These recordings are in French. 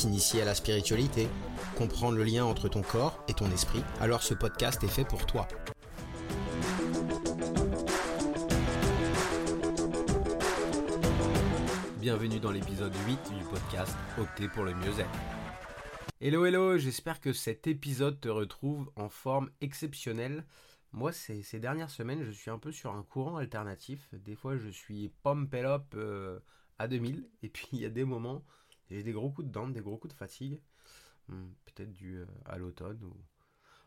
t'initier à la spiritualité, comprendre le lien entre ton corps et ton esprit, alors ce podcast est fait pour toi. Bienvenue dans l'épisode 8 du podcast Opter pour le mieux-être. Hello hello, j'espère que cet épisode te retrouve en forme exceptionnelle. Moi, ces, dernières semaines, je suis un peu sur un courant alternatif. Des fois, je suis pump up euh, à 2000. Et puis, il y a des moments, j'ai des gros coups de dents, des gros coups de fatigue. Hmm, peut-être dû euh, à l'automne.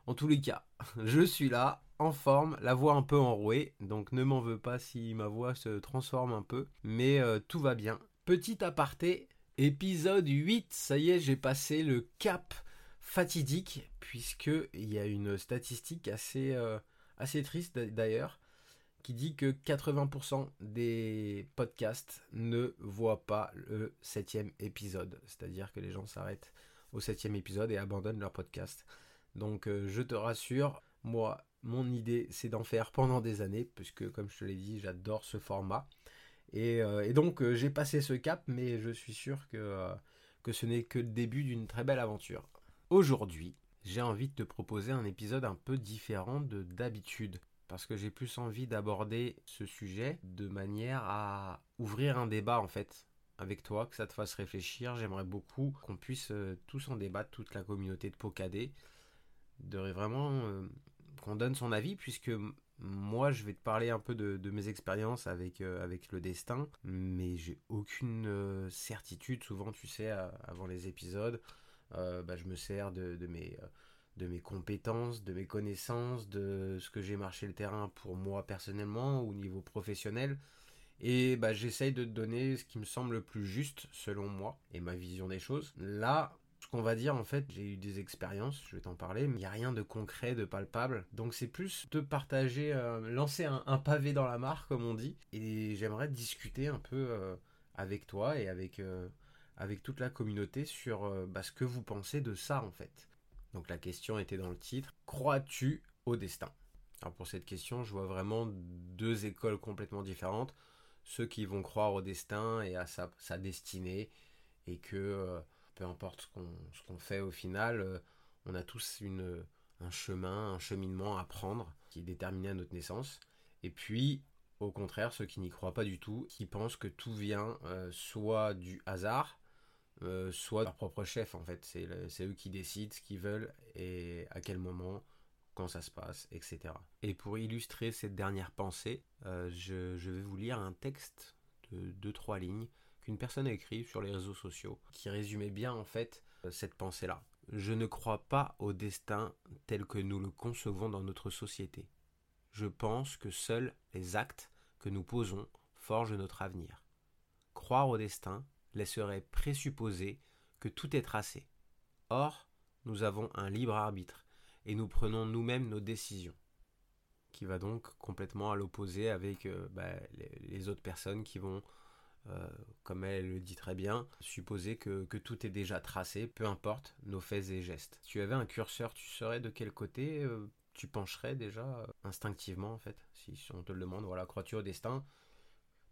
En tous les cas, je suis là, en forme, la voix un peu enrouée. Donc, ne m'en veux pas si ma voix se transforme un peu. Mais euh, tout va bien. Petit aparté, épisode 8. Ça y est, j'ai passé le cap fatidique. Puisqu'il y a une statistique assez assez triste d'ailleurs, qui dit que 80% des podcasts ne voient pas le septième épisode. C'est-à-dire que les gens s'arrêtent au septième épisode et abandonnent leur podcast. Donc euh, je te rassure, moi, mon idée c'est d'en faire pendant des années, puisque comme je te l'ai dit, j'adore ce format. Et, euh, donc euh, j'ai passé ce cap, mais je suis sûr que, que ce n'est que le début d'une très belle aventure. Aujourd'hui, j'ai envie de te proposer un épisode un peu différent de d'habitude. Parce que j'ai plus envie d'aborder ce sujet de manière à ouvrir un débat en fait avec toi, que ça te fasse réfléchir. J'aimerais beaucoup qu'on puisse euh, tous en débattre, toute la communauté de Pocadé, de vraiment euh, qu'on donne son avis, puisque moi je vais te parler un peu de, mes expériences avec, euh, avec le destin, mais j'ai aucune certitude. Souvent, tu sais, avant les épisodes, bah, je me sers de, mes, de mes compétences, de mes connaissances, de ce que j'ai marché le terrain pour moi personnellement au niveau professionnel. Et bah, j'essaye de te donner ce qui me semble le plus juste selon moi et ma vision des choses. Là, ce qu'on va dire en fait, j'ai eu des expériences, je vais t'en parler, mais il n'y a rien de concret, de palpable. Donc c'est plus de partager, euh, lancer un, pavé dans la mare comme on dit. Et j'aimerais discuter un peu avec toi et avec avec toute la communauté sur euh, bah, ce que vous pensez de ça en fait. Donc la question était dans le titre, crois-tu au destin? Alors pour cette question, je vois vraiment deux écoles complètement différentes. Ceux qui vont croire au destin et à sa, destinée et que euh, peu importe ce qu'on fait au final, euh, on a tous un chemin, un cheminement à prendre qui est déterminé à notre naissance. Et puis, au contraire, ceux qui n'y croient pas du tout, qui pensent que tout vient soit du hasard, euh, soit leur propre chef en fait. C'est eux qui décident ce qu'ils veulent et à quel moment, quand ça se passe, etc. Et pour illustrer cette dernière pensée, euh, je, vais vous lire un texte de 2-3 lignes qu'une personne a écrit sur les réseaux sociaux qui résumait bien en fait euh, cette pensée-là. Je ne crois pas au destin tel que nous le concevons dans notre société. Je pense que seuls les actes que nous posons forgent notre avenir. Croire au destin, laisserait présupposer que tout est tracé. Or, nous avons un libre arbitre et nous prenons nous-mêmes nos décisions, qui va donc complètement à l'opposé avec euh, bah, les, autres personnes qui vont, euh, comme elle le dit très bien, supposer que, tout est déjà tracé, peu importe nos faits et gestes. Si tu avais un curseur, tu saurais de quel côté euh, tu pencherais déjà instinctivement en fait, si, si on te le demande, voilà, crois-tu au destin?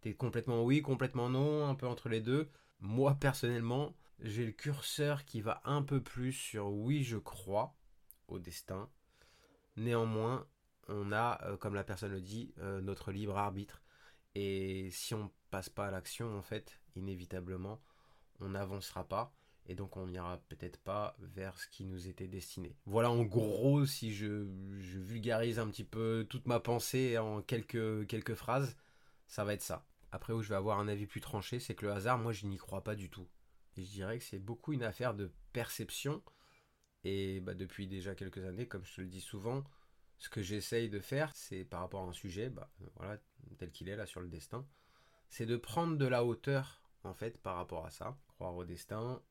T'es complètement oui, complètement non, un peu entre les deux. Moi, personnellement, j'ai le curseur qui va un peu plus sur oui, je crois au destin. Néanmoins, on a, euh, comme la personne le dit, euh, notre libre arbitre. Et si on passe pas à l'action, en fait, inévitablement, on n'avancera pas. Et donc on n'ira peut-être pas vers ce qui nous était destiné. Voilà en gros si je, vulgarise un petit peu toute ma pensée en quelques phrases, ça va être ça. Après où je vais avoir un avis plus tranché, c'est que le hasard, moi, je n'y crois pas du tout. Et je dirais que c'est beaucoup une affaire de perception. Et bah, depuis déjà quelques années, comme je te le dis souvent, ce que j'essaye de faire, c'est par rapport à un sujet, bah, voilà, tel qu'il est là sur le destin, c'est de prendre de la hauteur, en fait, par rapport à ça, croire au destin,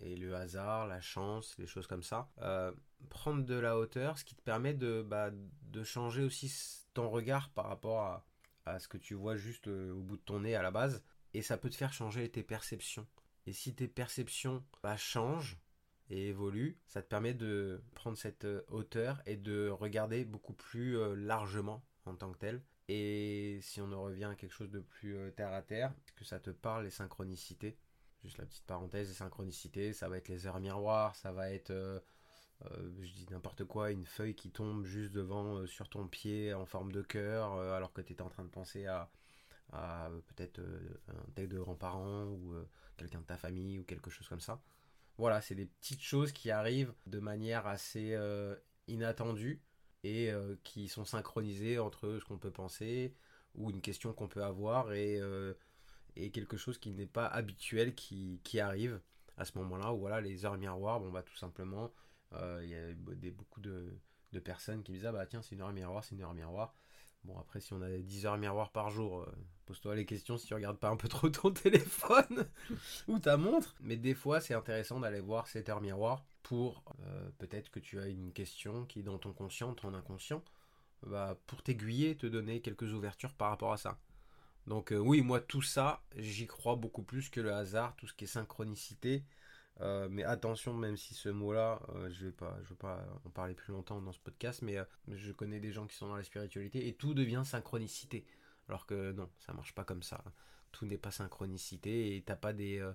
et le hasard, la chance, les choses comme ça. Euh, prendre de la hauteur, ce qui te permet de, bah, de changer aussi ton regard par rapport à, à ce que tu vois juste euh, au bout de ton nez à la base. Et ça peut te faire changer tes perceptions. Et si tes perceptions bah, changent et évoluent, ça te permet de prendre cette euh, hauteur et de regarder beaucoup plus largement en tant que tel. Et si on en revient à quelque chose de plus terre à terre, que ça te parle les synchronicités? Juste la petite parenthèse, les synchronicités, ça va être les heures miroirs, ça va être, euh, euh, je dis n'importe quoi, une feuille qui tombe juste devant euh, sur ton pied en forme de cœur, alors que tu étais en train de penser à, peut-être un tel de grands-parents ou quelqu'un de ta famille ou quelque chose comme ça. Voilà, c'est des petites choses qui arrivent de manière assez inattendue et qui sont synchronisées entre ce qu'on peut penser ou une question qu'on peut avoir et et quelque chose qui n'est pas habituel qui, arrive à ce moment-là, où voilà, les heures miroirs, bon bah tout simplement, euh, il y a des, beaucoup de, personnes qui me disent ah bah tiens c'est une heure miroir, c'est une heure miroir. Bon après si on a 10 heures miroirs par jour, euh, pose-toi les questions si tu regardes pas un peu trop ton téléphone ou ta montre. Mais des fois c'est intéressant d'aller voir cette heure miroir pour euh, peut-être que tu as une question qui dans ton conscient, ton inconscient, bah, pour t'aiguiller, te donner quelques ouvertures par rapport à ça. Donc euh, oui, moi tout ça, j'y crois beaucoup plus que le hasard, tout ce qui est synchronicité. Euh, mais attention, même si ce mot-là, euh, je vais pas, vais pas en parler plus longtemps dans ce podcast, mais je connais des gens qui sont dans la spiritualité et tout devient synchronicité. Alors que non, ça marche pas comme ça. Tout n'est pas synchronicité et t'as pas des,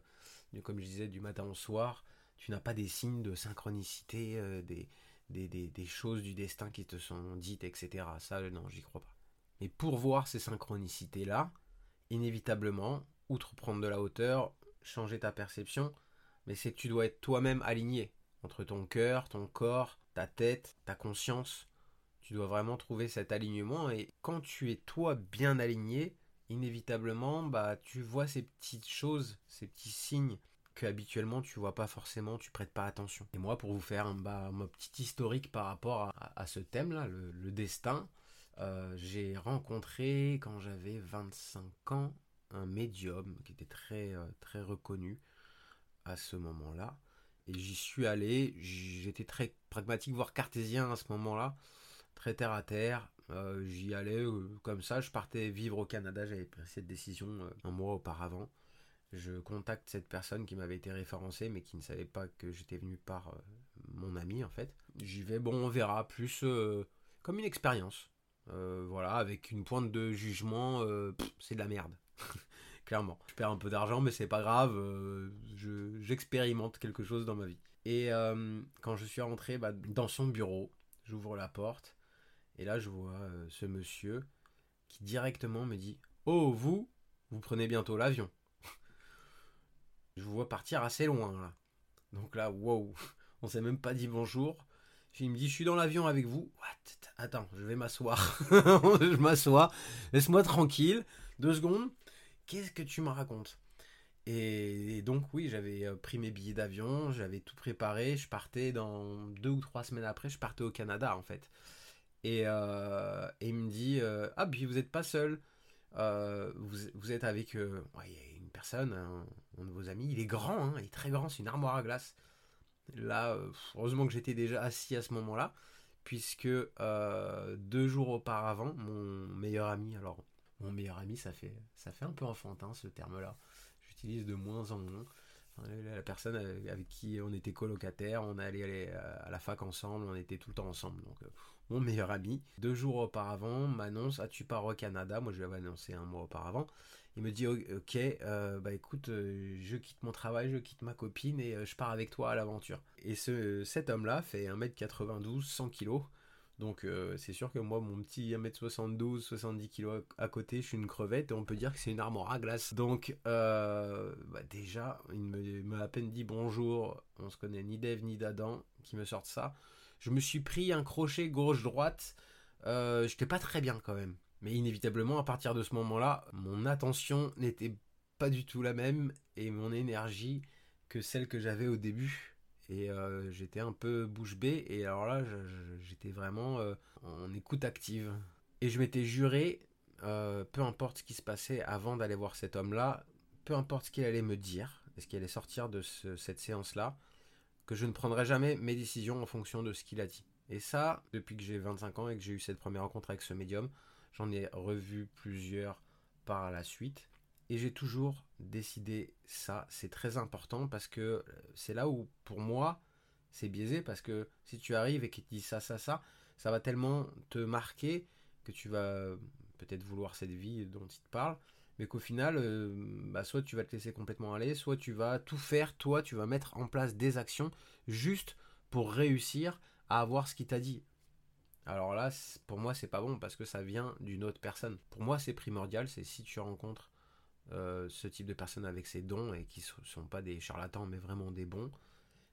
comme je disais, du matin au soir, tu n'as pas des signes de synchronicité, des, des, choses du destin qui te sont dites, etc. Ça, non, j'y crois pas. Mais pour voir ces synchronicités-là, inévitablement, outre prendre de la hauteur, changer ta perception, mais c'est que tu dois être toi-même aligné entre ton cœur, ton corps, ta tête, ta conscience. Tu dois vraiment trouver cet alignement et quand tu es toi bien aligné, inévitablement, bah tu vois ces petites choses, ces petits signes que habituellement tu vois pas forcément, tu prêtes pas attention. Et moi, pour vous faire bah, petit historique par rapport à, ce thème-là, le destin, euh, j'ai rencontré quand j'avais 25 ans un médium qui était très, euh, très reconnu à ce moment-là. Et j'y suis allé, j'étais très pragmatique, voire cartésien à ce moment-là, très terre à terre. Euh, j'y allais comme ça, je partais vivre au Canada, j'avais pris cette décision un mois auparavant. Je contacte cette personne qui m'avait été référencée mais qui ne savait pas que j'étais venu par mon ami en fait. J'y vais, bon on verra, plus comme une expérience. Euh, voilà, avec une pointe de jugement, euh, c'est de la merde. Clairement. Je perds un peu d'argent, mais c'est pas grave. Euh, j'expérimente quelque chose dans ma vie. Et quand je suis rentré bah, dans son bureau, j'ouvre la porte. Et là, je vois ce monsieur qui directement me dit Oh, vous, vous prenez bientôt l'avion. je vous vois partir assez loin là. Donc là, wow, on s'est même pas dit bonjour. Il me dit, je suis dans l'avion avec vous. Attends, je vais m'asseoir. je m'assois. Laisse-moi tranquille. Deux secondes. Qu'est-ce que tu me racontes? Et, donc oui, j'avais euh, pris mes billets d'avion, j'avais tout préparé. Je partais dans deux ou trois semaines après, je partais au Canada en fait. Et, euh, il me dit, euh, ah puis vous n'êtes pas seul. vous, êtes avec une personne, un, de vos amis. Il est grand, hein, il est très grand, c'est une armoire à glace. Là, heureusement que j'étais déjà assis à ce moment-là, puisque deux jours auparavant, mon meilleur ami, alors mon meilleur ami, ça fait, ça fait un peu enfantin ce terme-là, j'utilise de moins en moins. la personne avec qui on était colocataire, on allait aller à la fac ensemble, on était tout le temps ensemble. Donc, euh, mon meilleur ami, deux jours auparavant, m'annonce Ah, tu pars au Canada? Moi, je lui avais annoncé un mois auparavant. Il me dit ok, euh, bah écoute, euh, je quitte mon travail, je quitte ma copine et je pars avec toi à l'aventure. Et ce, cet homme-là fait 1m92, 100 kg. Donc c'est sûr que moi, mon petit 1m72, 70 kg à côté, je suis une crevette et on peut dire que c'est une armoire à glace. Donc bah déjà, il m'a à peine dit bonjour, on se connaît ni d'Eve ni d'Adam qui me sortent ça. Je me suis pris un crochet gauche-droite. Euh, J'étais pas très bien quand même. Mais inévitablement, à partir de ce moment-là, mon attention n'était pas du tout la même et mon énergie que celle que j'avais au début. Et euh, j'étais un peu bouche bée et alors là, j'étais vraiment euh, en écoute active. Et je m'étais juré, euh, peu importe ce qui se passait avant d'aller voir cet homme-là, peu importe ce qu'il allait me dire, ce qui allait sortir de cette séance-là, que je ne prendrais jamais mes décisions en fonction de ce qu'il a dit. Et ça, depuis que j'ai 25 ans et que j'ai eu cette première rencontre avec ce médium, j'en ai revu plusieurs par la suite. Et j'ai toujours décidé ça. C'est très important parce que euh, c'est là où, pour moi, c'est biaisé. Parce que si tu arrives et qu'il te dit ça, ça, ça, ça va tellement te marquer que tu vas peut-être vouloir cette vie dont il te parle. Mais qu'au final, euh, bah, soit tu vas te laisser complètement aller, soit tu vas tout faire, toi, tu vas mettre en place des actions juste pour réussir à avoir ce qu'il t'a dit. Alors là, pour moi, c'est pas bon parce que ça vient d'une autre personne. Pour moi, c'est primordial, c'est si tu rencontres euh, ce type de personnes avec ces dons et qui ne sont pas des charlatans, mais vraiment des bons,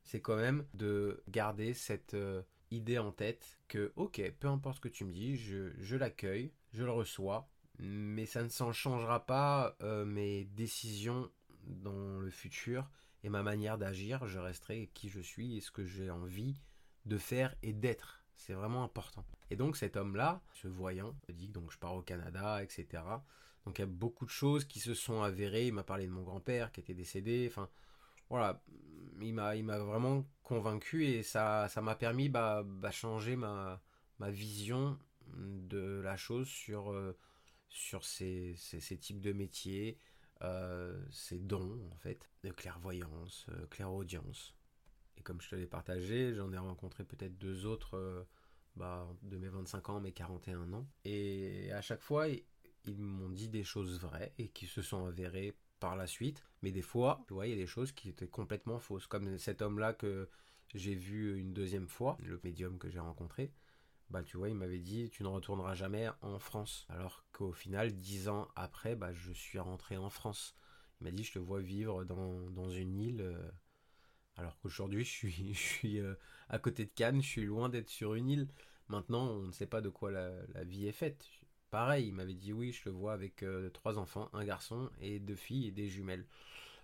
c'est quand même de garder cette euh, idée en tête que, ok, peu importe ce que tu me dis, je, l'accueille, je le reçois, mais ça ne s'en changera pas euh, mes décisions dans le futur et ma manière d'agir. Je resterai qui je suis et ce que j'ai envie de faire et d'être. C'est vraiment important. Et donc cet homme-là, ce voyant, dit donc je pars au Canada, etc. Donc il y a beaucoup de choses qui se sont avérées. Il m'a parlé de mon grand-père qui était décédé. Enfin, voilà, il m'a, il m'a vraiment convaincu et ça, ça m'a permis de bah, bah, changer ma, ma vision de la chose sur, euh, sur ces, ces, types de métiers, euh, ces dons en fait, de clairvoyance, euh, clairaudience. Et comme je te l'ai partagé, j'en ai rencontré peut-être deux autres bah, de mes 25 ans, mes 41 ans. Et à chaque fois, ils m'ont dit des choses vraies et qui se sont avérées par la suite. Mais des fois, tu vois, il y a des choses qui étaient complètement fausses. Comme cet homme-là que j'ai vu une deuxième fois, le médium que j'ai rencontré. Bah, tu vois, il m'avait dit tu ne retourneras jamais en France. Alors qu'au final, dix ans après, bah, je suis rentré en France. Il m'a dit je te vois vivre dans, dans une île. Euh, alors qu'aujourd'hui, je suis, je suis euh, à côté de Cannes, je suis loin d'être sur une île. Maintenant, on ne sait pas de quoi la, vie est faite. Pareil, il m'avait dit oui, je le vois avec euh, trois enfants, un garçon et deux filles et des jumelles.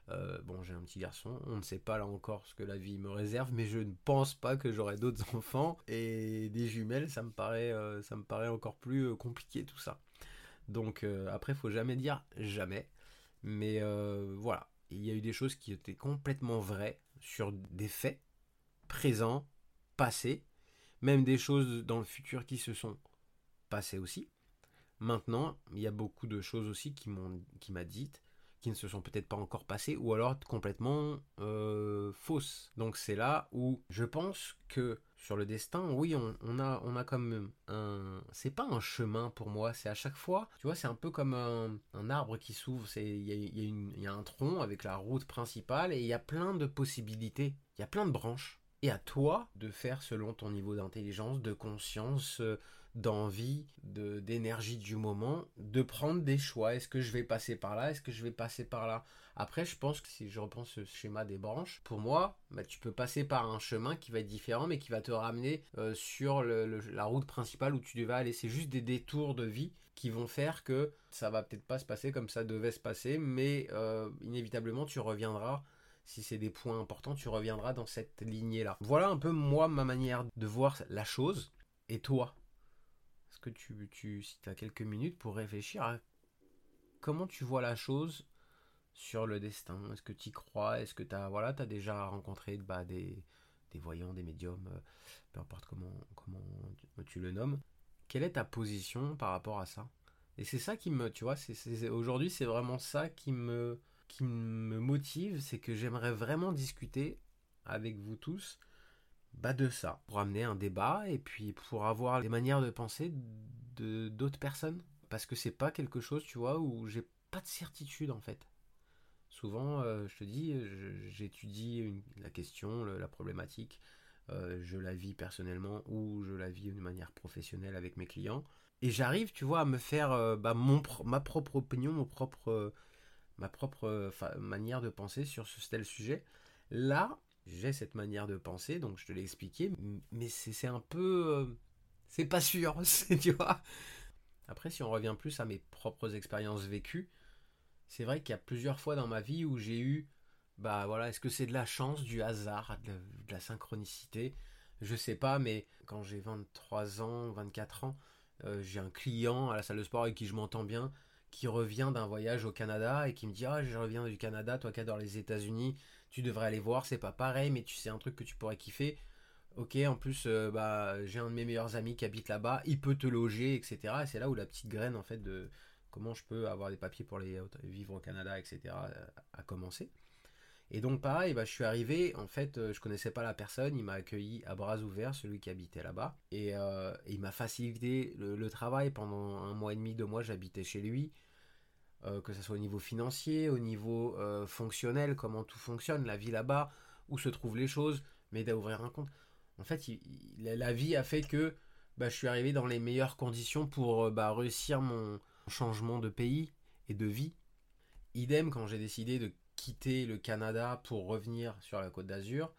Euh, bon, j'ai un petit garçon, on ne sait pas là encore ce que la vie me réserve, mais je ne pense pas que j'aurai d'autres enfants et des jumelles, ça me paraît, ça me paraît encore plus compliqué tout ça. Donc après, faut jamais dire jamais, mais voilà, il y a eu des choses qui étaient complètement vraies sur des faits présents, passés, même des choses dans le futur qui se sont passées aussi. Maintenant, il y a beaucoup de choses aussi qui m'ont qui m'a dites qui ne se sont peut-être pas encore passées ou alors complètement euh, fausses. Donc c'est là où je pense que sur le destin, oui, on, a, on a comme un. C'est pas un chemin pour moi, c'est à chaque fois, tu vois, c'est un peu comme un, arbre qui s'ouvre. Il y, y a, un tronc avec la route principale et il y a plein de possibilités, il y a plein de branches. À toi de faire selon ton niveau d'intelligence, de conscience, euh, d'envie, de, d'énergie du moment, de prendre des choix. Est-ce que je vais passer par là? Est-ce que je vais passer par là? Après, je pense que si je reprends ce schéma des branches, pour moi, bah, tu peux passer par un chemin qui va être différent, mais qui va te ramener euh, sur la route principale où tu devais aller. C'est juste des détours de vie qui vont faire que ça va peut-être pas se passer comme ça devait se passer, mais euh, inévitablement, tu reviendras si c'est des points importants, tu reviendras dans cette lignée-là. Voilà un peu moi ma manière de voir la chose. Et toi, est-ce que tu, tu si as quelques minutes pour réfléchir à comment tu vois la chose sur le destin? Est-ce que tu y crois? Est-ce que tu as, voilà, as déjà rencontré bah, des, des voyants, des médiums, euh, peu importe comment, comment tu, le nommes. Quelle est ta position par rapport à ça? Et c'est ça qui me, tu vois, aujourd'hui c'est vraiment ça qui me, qui me motive, c'est que j'aimerais vraiment discuter avec vous tous bah, de ça, pour amener un débat et puis pour avoir les manières de penser de d'autres personnes. Parce que c'est pas quelque chose, tu vois, où j'ai pas de certitude en fait. Souvent, euh, je te dis, j'étudie la question, la problématique, euh, je la vis personnellement ou je la vis de manière professionnelle avec mes clients. Et j'arrive, tu vois, à me faire euh, bah, mon, ma propre opinion, mon propre, ma propre manière de penser sur ce tel sujet. Là, j'ai cette manière de penser, donc je te l'ai expliqué, mais c'est un peu... Euh, c'est pas sûr, tu vois. Après, si on revient plus à mes propres expériences vécues, c'est vrai qu'il y a plusieurs fois dans ma vie où j'ai eu, bah voilà, est-ce que c'est de la chance, du hasard, de la, synchronicité? Je sais pas, mais quand j'ai 23 ans, 24 ans, euh, j'ai un client à la salle de sport avec qui je m'entends bien, qui revient d'un voyage au Canada et qui me dit ah je reviens du Canada, toi qui adores les États-Unis, tu devrais aller voir, c'est pas pareil, mais tu sais un truc que tu pourrais kiffer. Ok, en plus, euh, bah, j'ai un de mes meilleurs amis qui habite là-bas, il peut te loger, etc. Et c'est là où la petite graine, en fait, de comment je peux avoir des papiers pour les vivre au Canada, etc., a commencé. Et donc pareil, bah, je suis arrivé, en fait, euh, je connaissais pas la personne, il m'a accueilli à bras ouverts, celui qui habitait là-bas, et, euh, il m'a facilité le, travail pendant un mois et demi, deux mois, j'habitais chez lui, euh, que ce soit au niveau financier, au niveau fonctionnel, comment tout fonctionne, la vie là-bas, où se trouvent les choses, m'aider à ouvrir un compte. En fait, la vie a fait que bah, je suis arrivé dans les meilleures conditions pour bah, réussir mon changement de pays et de vie. Idem quand j'ai décidé de quitter le Canada pour revenir sur la côte d'Azur,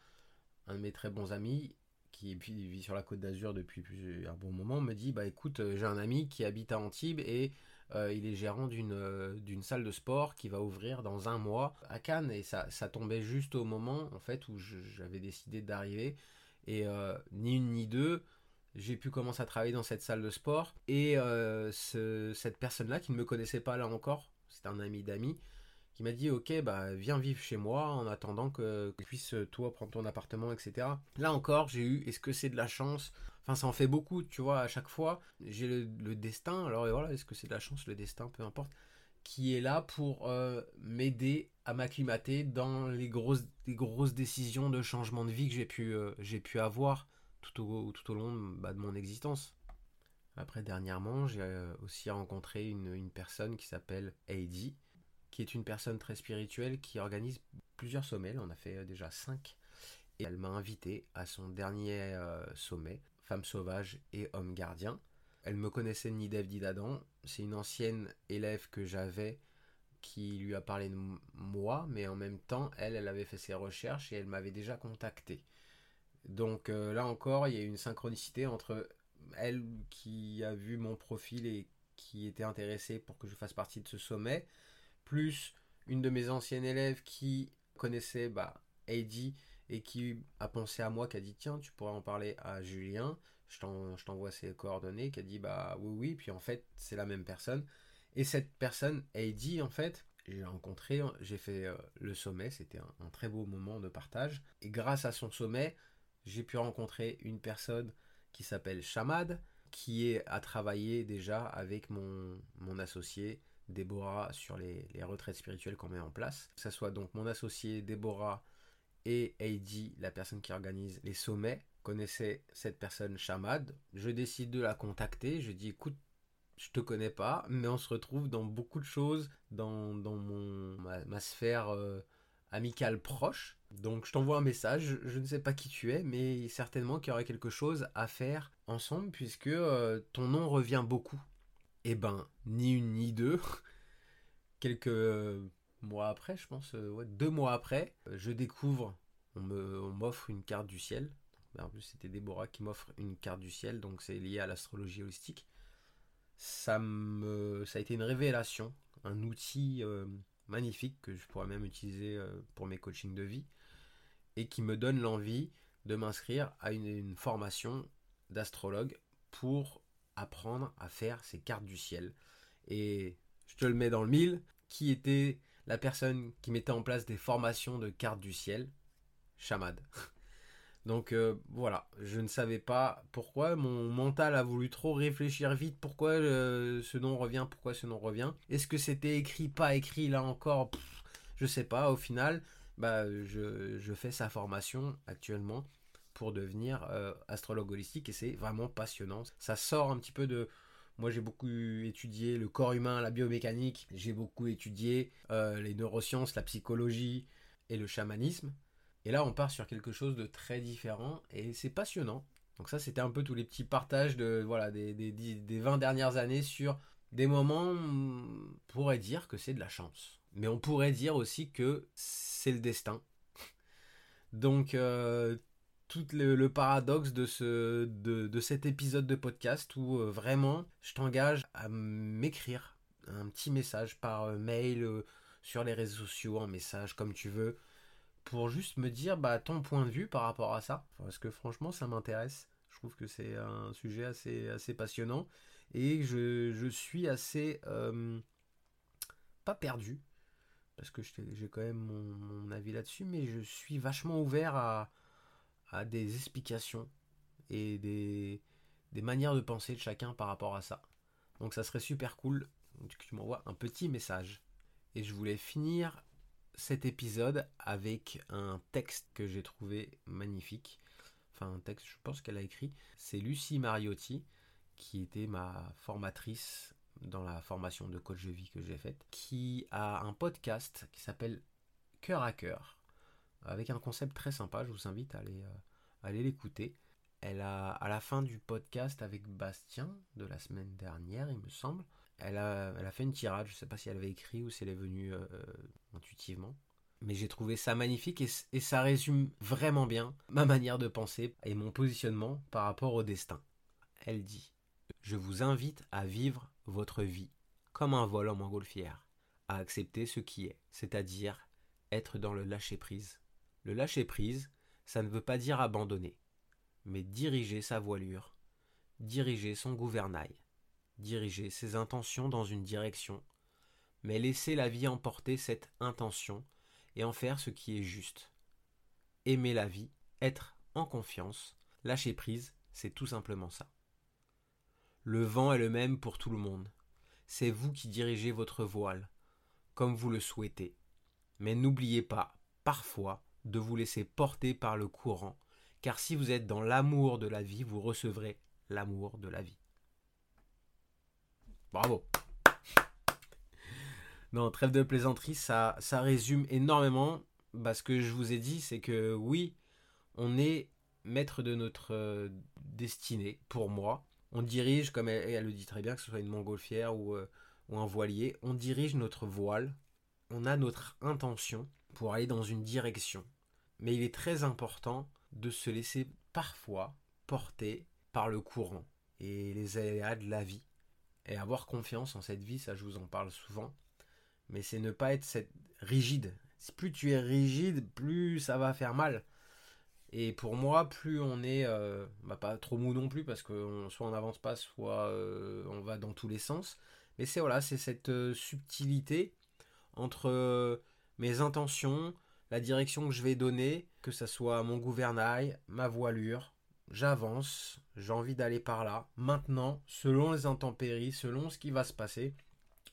un de mes très bons amis, qui vit sur la côte d'Azur depuis un bon moment, me dit Bah écoute, euh, j'ai un ami qui habite à Antibes et euh, il est gérant d'une euh, d'une salle de sport qui va ouvrir dans un mois à Cannes. Et ça, tombait juste au moment en fait où j'avais décidé d'arriver. Et ni une ni deux, j'ai pu commencer à travailler dans cette salle de sport. Et cette personne-là, qui ne me connaissait pas là encore, c'est un ami d'amis, qui m'a dit ok bah viens vivre chez moi en attendant que, tu puisses toi prendre ton appartement etc. Là encore j'ai eu est-ce que c'est de la chance? Enfin ça en fait beaucoup tu vois à chaque fois j'ai le, destin alors voilà est-ce que c'est de la chance le destin peu importe qui est là pour euh, m'aider à m'acclimater dans les grosses, les grosses décisions de changement de vie que j'ai pu, euh, j'ai pu avoir tout au, tout au long bah, de mon existence. Après, dernièrement, j'ai euh, aussi rencontré une personne qui s'appelle Heidi, qui est une personne très spirituelle qui organise plusieurs sommets. on a fait euh, déjà cinq. Et elle m'a invité à son dernier euh, sommet, Femme sauvage et homme gardien. Elle me connaissait ni d'Ève ni d'Adam. C'est une ancienne élève que j'avais qui lui a parlé de moi, mais en même temps, elle, elle avait fait ses recherches et elle m'avait déjà contacté. Donc euh, là encore, il y a une synchronicité entre elle qui a vu mon profil et qui était intéressée pour que je fasse partie de ce sommet, plus une de mes anciennes élèves qui connaissait bah, Heidi et qui a pensé à moi, qui a dit tiens, tu pourrais en parler à Julien, je t'envoie ses coordonnées, qui a dit bah oui, oui, puis en fait, c'est la même personne. Et cette personne, Heidi, en fait, j'ai rencontré, j'ai fait euh, le sommet, c'était un, très beau moment de partage. Et grâce à son sommet, j'ai pu rencontrer une personne qui s'appelle Shamad, qui est à travailler déjà avec mon, mon associé Déborah sur les, retraites spirituelles qu'on met en place. Que ce soit donc mon associé Déborah et Heidi, la personne qui organise les sommets, connaissait cette personne Shamad. Je décide de la contacter. Je dis écoute, je te connais pas, mais on se retrouve dans beaucoup de choses dans, mon, ma, sphère euh, amicale proche. Donc je t'envoie un message, je, ne sais pas qui tu es, mais certainement qu'il y aurait quelque chose à faire ensemble puisque euh, ton nom revient beaucoup eh ben, ni une ni deux. Quelques mois après, je pense, euh, deux mois après, je découvre, on m'offre une carte du ciel. En plus, c'était Déborah qui m'offre une carte du ciel, donc c'est lié à l'astrologie holistique. Ça, a été une révélation, un outil euh, magnifique que je pourrais même utiliser euh, pour mes coachings de vie et qui me donne l'envie de m'inscrire à une formation d'astrologue pour apprendre à faire ces cartes du ciel. Et je te le mets dans le mille, qui était la personne qui mettait en place des formations de cartes du ciel? Chamad. Donc euh, voilà, je ne savais pas pourquoi, mon mental a voulu trop réfléchir vite, pourquoi euh, ce nom revient, pourquoi ce nom revient? Est-ce que c'était écrit, pas écrit, là encore, je sais pas, au final, bah, je fais sa formation actuellement pour devenir euh, astrologue holistique et c'est vraiment passionnant. Ça sort un petit peu de... Moi j'ai beaucoup étudié le corps humain, la biomécanique, j'ai beaucoup étudié euh, les neurosciences, la psychologie et le chamanisme. Et là on part sur quelque chose de très différent et c'est passionnant. Donc ça c'était un peu tous les petits partages de voilà des, des, des 20 dernières années sur des moments, on pourrait dire que c'est de la chance. Mais on pourrait dire aussi que c'est le destin. Donc euh, tout le, paradoxe de, ce, de, cet épisode de podcast où euh, vraiment je t'engage à m'écrire un petit message par euh, mail, euh, sur les réseaux sociaux, un message comme tu veux, pour juste me dire bah, ton point de vue par rapport à ça. Parce que franchement ça m'intéresse. Je trouve que c'est un sujet assez, assez passionnant et je, je suis assez pas perdu, parce que j'ai quand même mon, avis là-dessus, mais je suis vachement ouvert à, des explications et des, manières de penser de chacun par rapport à ça. Donc ça serait super cool que tu m'envoies un petit message. Et je voulais finir cet épisode avec un texte que j'ai trouvé magnifique. Enfin, un texte, je pense qu'elle a écrit. C'est Lucie Mariotti, qui était ma formatrice dans la formation de coach de vie que j'ai faite, qui a un podcast qui s'appelle Cœur à cœur, avec un concept très sympa. Je vous invite à aller, euh, l'écouter. Elle a, à la fin du podcast avec Bastien de la semaine dernière, il me semble, elle a, fait une tirade. Je ne sais pas si elle avait écrit ou si elle est venue euh, intuitivement. Mais j'ai trouvé ça magnifique et, et ça résume vraiment bien ma manière de penser et mon positionnement par rapport au destin. Elle dit Je vous invite à vivre votre vie comme un vol en montgolfière, à accepter ce qui est, c'est-à-dire être dans le lâcher-prise. Le lâcher-prise, ça ne veut pas dire abandonner, mais diriger sa voilure, diriger son gouvernail, diriger ses intentions dans une direction, mais laisser la vie emporter cette intention et en faire ce qui est juste. Aimer la vie, être en confiance, lâcher prise, c'est tout simplement ça. Le vent est le même pour tout le monde. C'est vous qui dirigez votre voile, comme vous le souhaitez. Mais n'oubliez pas, parfois, de vous laisser porter par le courant, car si vous êtes dans l'amour de la vie, vous recevrez l'amour de la vie. Bravo. Non, trêve de plaisanterie, ça, ça résume énormément. ce que je vous ai dit, c'est que oui, on est maître de notre euh, destinée, pour moi on dirige, comme elle, le dit très bien, que ce soit une montgolfière euh, ou un voilier, on dirige notre voile, on a notre intention pour aller dans une direction. Mais il est très important de se laisser parfois porter par le courant et les aléas de la vie. Et avoir confiance en cette vie, ça je vous en parle souvent. Mais c'est ne pas être cette rigide. Plus tu es rigide, plus ça va faire mal. Et pour moi, plus on est, euh, bah, pas trop mou non plus, parce que soit on n'avance pas, soit euh, on va dans tous les sens. Mais c'est voilà, c'est cette euh, subtilité entre mes intentions, la direction que je vais donner, que ce soit mon gouvernail, ma voilure, j'avance, j'ai envie d'aller par là. Maintenant, selon les intempéries, selon ce qui va se passer,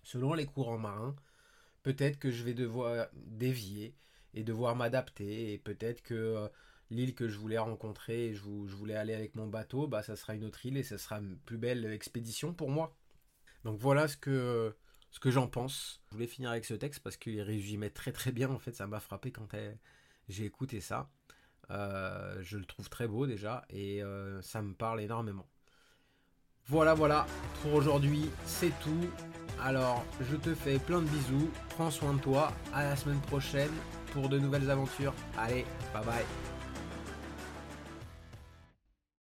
selon les courants marins, peut-être que je vais devoir dévier et devoir m'adapter, et peut-être que l'île que je voulais rencontrer et je, voulais aller avec mon bateau, bah ça sera une autre île et ça sera une plus belle expédition pour moi. Donc voilà ce que, ce que j'en pense. Je voulais finir avec ce texte parce qu'il résumait très très bien, en fait ça m'a frappé quand j'ai écouté ça. Euh, je le trouve très beau déjà et euh, ça me parle énormément. Voilà, voilà, pour aujourd'hui, c'est tout. Alors, je te fais plein de bisous, prends soin de toi, à la semaine prochaine pour de nouvelles aventures. Allez, bye bye.